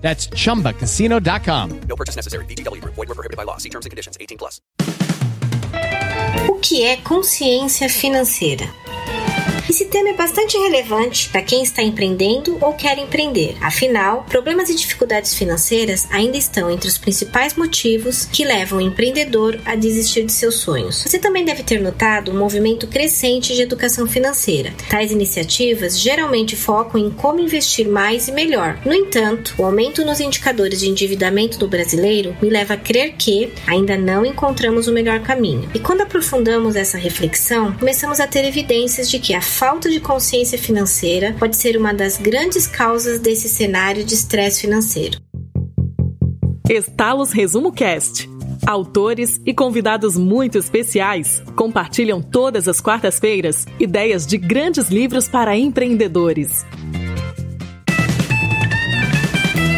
That's chumbacasino.com. No purchase necessary. VGW Group. Void were prohibited by law. See terms and conditions. 18 plus. O que é consciência financeira? Esse tema é bastante relevante para quem está empreendendo ou quer empreender. Afinal, problemas e dificuldades financeiras ainda estão entre os principais motivos que levam o empreendedor a desistir de seus sonhos. Você também deve ter notado um movimento crescente de educação financeira. Tais iniciativas geralmente focam em como investir mais e melhor. No entanto, o aumento nos indicadores de endividamento do brasileiro me leva a crer que ainda não encontramos o melhor caminho. E quando aprofundamos essa reflexão, começamos a ter evidências de que a falta de consciência financeira pode ser uma das grandes causas desse cenário de estresse financeiro. Estalos Resumo Cast. Autores e convidados muito especiais compartilham todas as quartas-feiras ideias de grandes livros para empreendedores.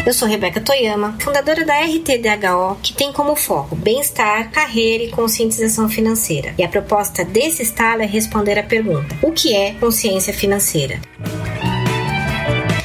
Eu sou Rebeca Toyama, fundadora da RTDHO, que tem como foco bem-estar, carreira e conscientização financeira. E a proposta desse estalo é responder à pergunta: o que é consciência financeira?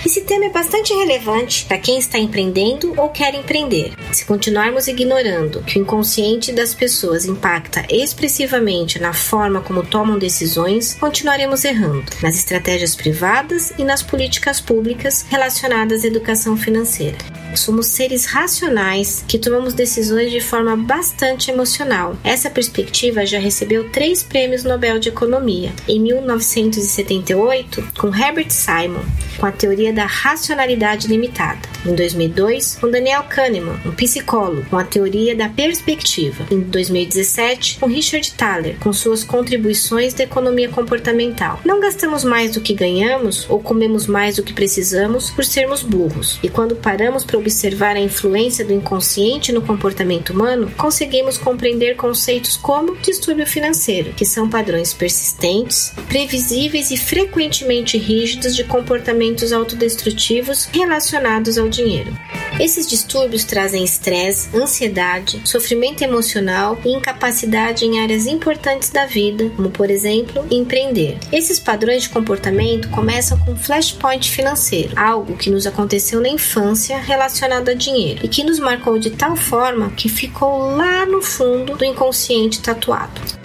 Esse tema é bastante relevante para quem está empreendendo ou quer empreender. Se continuarmos ignorando que o inconsciente das pessoas impacta expressivamente na forma como tomam decisões, continuaremos errando nas estratégias privadas e nas políticas públicas relacionadas à educação financeira. Somos seres racionais que tomamos decisões de forma bastante emocional. Essa perspectiva já recebeu três prêmios Nobel de Economia. Em 1978, com Herbert Simon, com a teoria da racionalidade limitada. Em 2002, com Daniel Kahneman, um psicólogo, com a teoria da perspectiva. Em 2017, com Richard Thaler, com suas contribuições da economia comportamental. Não gastamos mais do que ganhamos ou comemos mais do que precisamos por sermos burros. E quando paramos para observar a influência do inconsciente no comportamento humano, conseguimos compreender conceitos como distúrbio financeiro, que são padrões persistentes, previsíveis e frequentemente rígidos de comportamentos autodestrutivos relacionados ao dinheiro. Esses distúrbios trazem estresse, ansiedade, sofrimento emocional e incapacidade em áreas importantes da vida, como por exemplo, empreender. Esses padrões de comportamento começam com um flashpoint financeiro, algo que nos aconteceu na infância relacionado a dinheiro e que nos marcou de tal forma que ficou lá no fundo do inconsciente tatuado.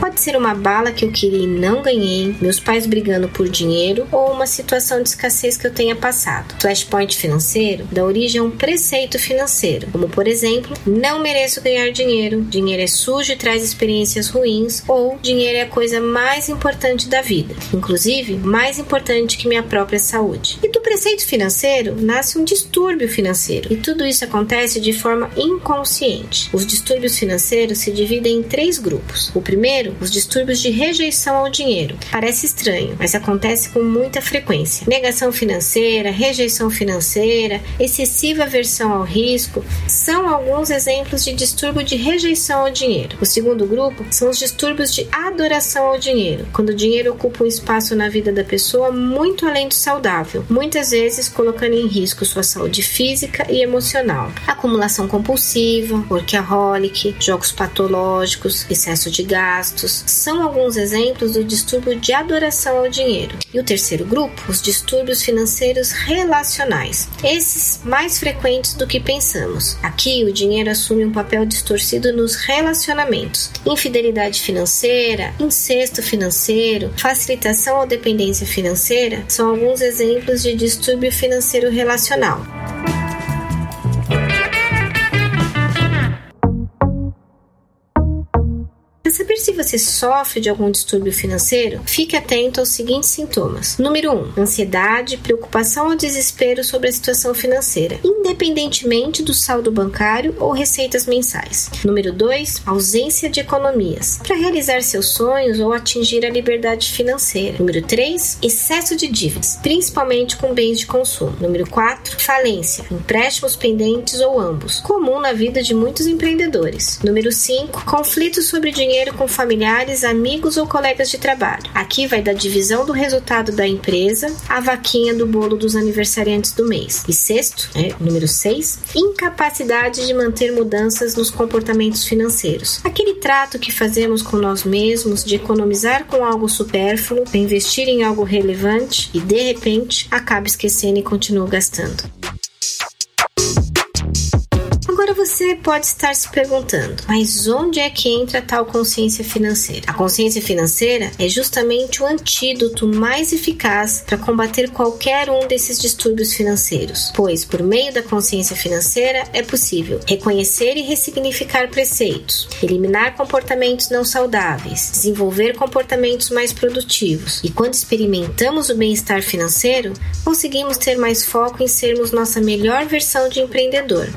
Pode ser uma bala que eu queria e não ganhei, meus pais brigando por dinheiro ou uma situação de escassez que eu tenha passado. Flashpoint financeiro dá origem a um preceito financeiro, como por exemplo, não mereço ganhar dinheiro, dinheiro é sujo e traz experiências ruins, ou dinheiro é a coisa mais importante da vida, inclusive mais importante que minha própria saúde. E do preceito financeiro nasce um distúrbio financeiro, e tudo isso acontece de forma inconsciente. Os distúrbios financeiros se dividem em três grupos. O primeiro, os distúrbios de rejeição ao dinheiro. Parece estranho, mas acontece com muita frequência. Negação financeira, rejeição financeira, excessiva aversão ao risco são alguns exemplos de distúrbio de rejeição ao dinheiro. O segundo grupo são os distúrbios de adoração ao dinheiro, quando o dinheiro ocupa um espaço na vida da pessoa muito além do saudável, muitas vezes colocando em risco sua saúde física e emocional. Acumulação compulsiva, workaholic, jogos patológicos, excesso de gastos, são alguns exemplos do distúrbio de adoração ao dinheiro. E o terceiro grupo, os distúrbios financeiros relacionais. Esses mais frequentes do que pensamos. Aqui o dinheiro assume um papel distorcido nos relacionamentos. Infidelidade financeira, incesto financeiro, facilitação ou dependência financeira são alguns exemplos de distúrbio financeiro relacional. Você sofre de algum distúrbio financeiro, fique atento aos seguintes sintomas. Número 1: um, ansiedade, preocupação ou desespero sobre a situação financeira, independentemente do saldo bancário ou receitas mensais. Número 2: ausência de economias para realizar seus sonhos ou atingir a liberdade financeira. Número 3: excesso de dívidas, principalmente com bens de consumo. Número 4: falência, empréstimos pendentes ou ambos, comum na vida de muitos empreendedores. Número 5: conflitos sobre dinheiro com familiares, amigos ou colegas de trabalho. Aqui vai da divisão do resultado da empresa a vaquinha do bolo dos aniversariantes do mês. E sexto, é, número 6, incapacidade de manter mudanças nos comportamentos financeiros. Aquele trato que fazemos com nós mesmos de economizar com algo supérfluo, investir em algo relevante e de repente acaba esquecendo e continua gastando. Você pode estar se perguntando, mas onde é que entra tal consciência financeira? A consciência financeira é justamente o antídoto mais eficaz para combater qualquer um desses distúrbios financeiros, pois por meio da consciência financeira é possível reconhecer e ressignificar preceitos, eliminar comportamentos não saudáveis, desenvolver comportamentos mais produtivos. E quando experimentamos o bem-estar financeiro, conseguimos ter mais foco em sermos nossa melhor versão de empreendedor.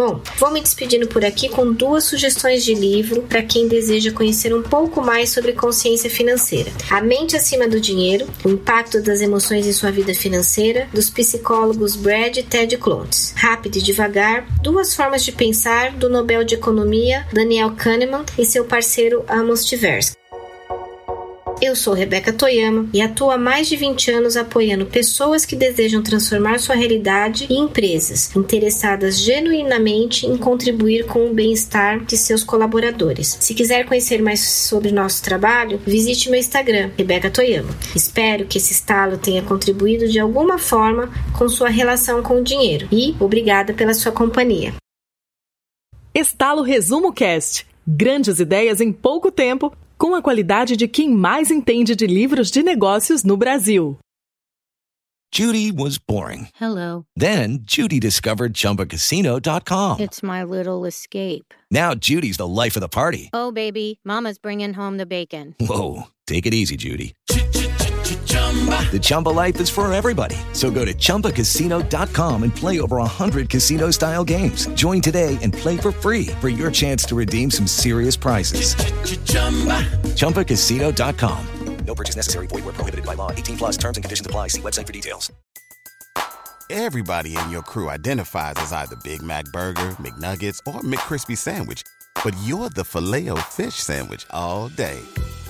Bom, vou me despedindo por aqui com duas sugestões de livro para quem deseja conhecer um pouco mais sobre consciência financeira. A Mente Acima do Dinheiro, o impacto das emoções em sua vida financeira, dos psicólogos Brad e Ted Clontz. Rápido e devagar, duas formas de pensar do Nobel de Economia Daniel Kahneman e seu parceiro Amos Tversky. Eu sou Rebeca Toyama e atuo há mais de 20 anos apoiando pessoas que desejam transformar sua realidade e empresas interessadas genuinamente em contribuir com o bem-estar de seus colaboradores. Se quiser conhecer mais sobre nosso trabalho, visite meu Instagram, Rebeca Toyama. Espero que esse estalo tenha contribuído de alguma forma com sua relação com o dinheiro e obrigada pela sua companhia. Estalo Resumo Cast. Grandes ideias em pouco tempo com a qualidade de quem mais entende de livros de negócios no Brasil. Judy was boring. Hello. Then Judy discovered ChumbaCasino.com. It's my little escape. Now Judy's the life of the party. Oh, baby, Mama's bringing home the bacon. Whoa, take it easy, Judy. The Chumba life is for everybody. So go to ChumbaCasino.com and play over 100 casino style games. Join today and play for free for your chance to redeem some serious prizes. ChumbaCasino.com. No purchase necessary. Void where prohibited by law. 18 plus terms and conditions apply. See website for details. Everybody in your crew identifies as either Big Mac Burger, McNuggets, or McCrispy Sandwich. But you're the filet fish Sandwich all day.